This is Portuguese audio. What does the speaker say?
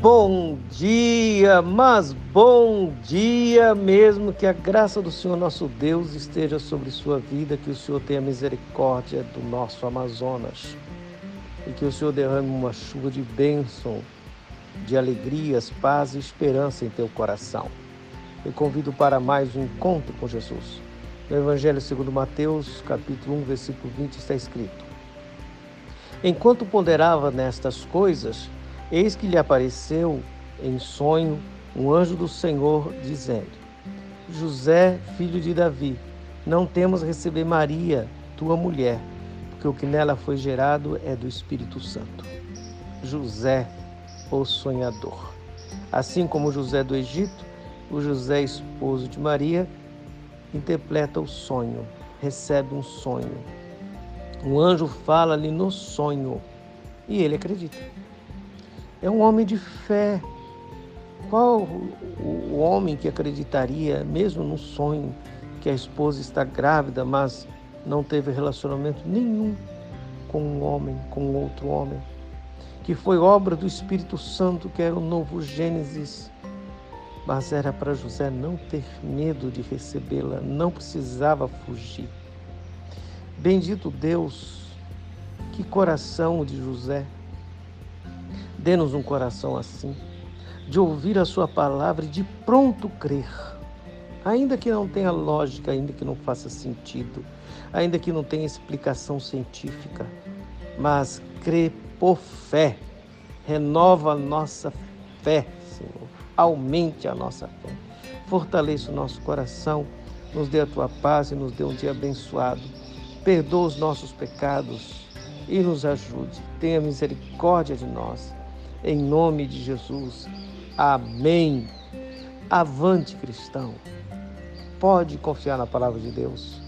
Bom dia, mas bom dia mesmo. Que a graça do Senhor nosso Deus esteja sobre sua vida, que o Senhor tenha misericórdia do nosso Amazonas e que o Senhor derrame uma chuva de bênção, de alegrias, paz e esperança em teu coração. Eu convido para mais um encontro com Jesus. No Evangelho segundo Mateus, capítulo 1, versículo 20, está escrito: Enquanto ponderava nestas coisas, Eis que lhe apareceu em sonho um anjo do Senhor, dizendo: José, filho de Davi, não temos receber Maria, tua mulher, porque o que nela foi gerado é do Espírito Santo. José, o sonhador. Assim como José do Egito, o José, esposo de Maria, interpreta o sonho, recebe um sonho. Um anjo fala-lhe no sonho e ele acredita é um homem de fé. Qual o homem que acreditaria, mesmo no sonho, que a esposa está grávida, mas não teve relacionamento nenhum com um homem, com outro homem? Que foi obra do Espírito Santo, que era o novo Gênesis. Mas era para José não ter medo de recebê-la, não precisava fugir. Bendito Deus, que coração de José Dê-nos um coração assim, de ouvir a Sua palavra e de pronto crer. Ainda que não tenha lógica, ainda que não faça sentido, ainda que não tenha explicação científica, mas crê por fé. Renova a nossa fé, Senhor. Aumente a nossa fé. Fortaleça o nosso coração, nos dê a tua paz e nos dê um dia abençoado. Perdoa os nossos pecados e nos ajude. Tenha misericórdia de nós em nome de Jesus. Amém. Avante, cristão. Pode confiar na palavra de Deus.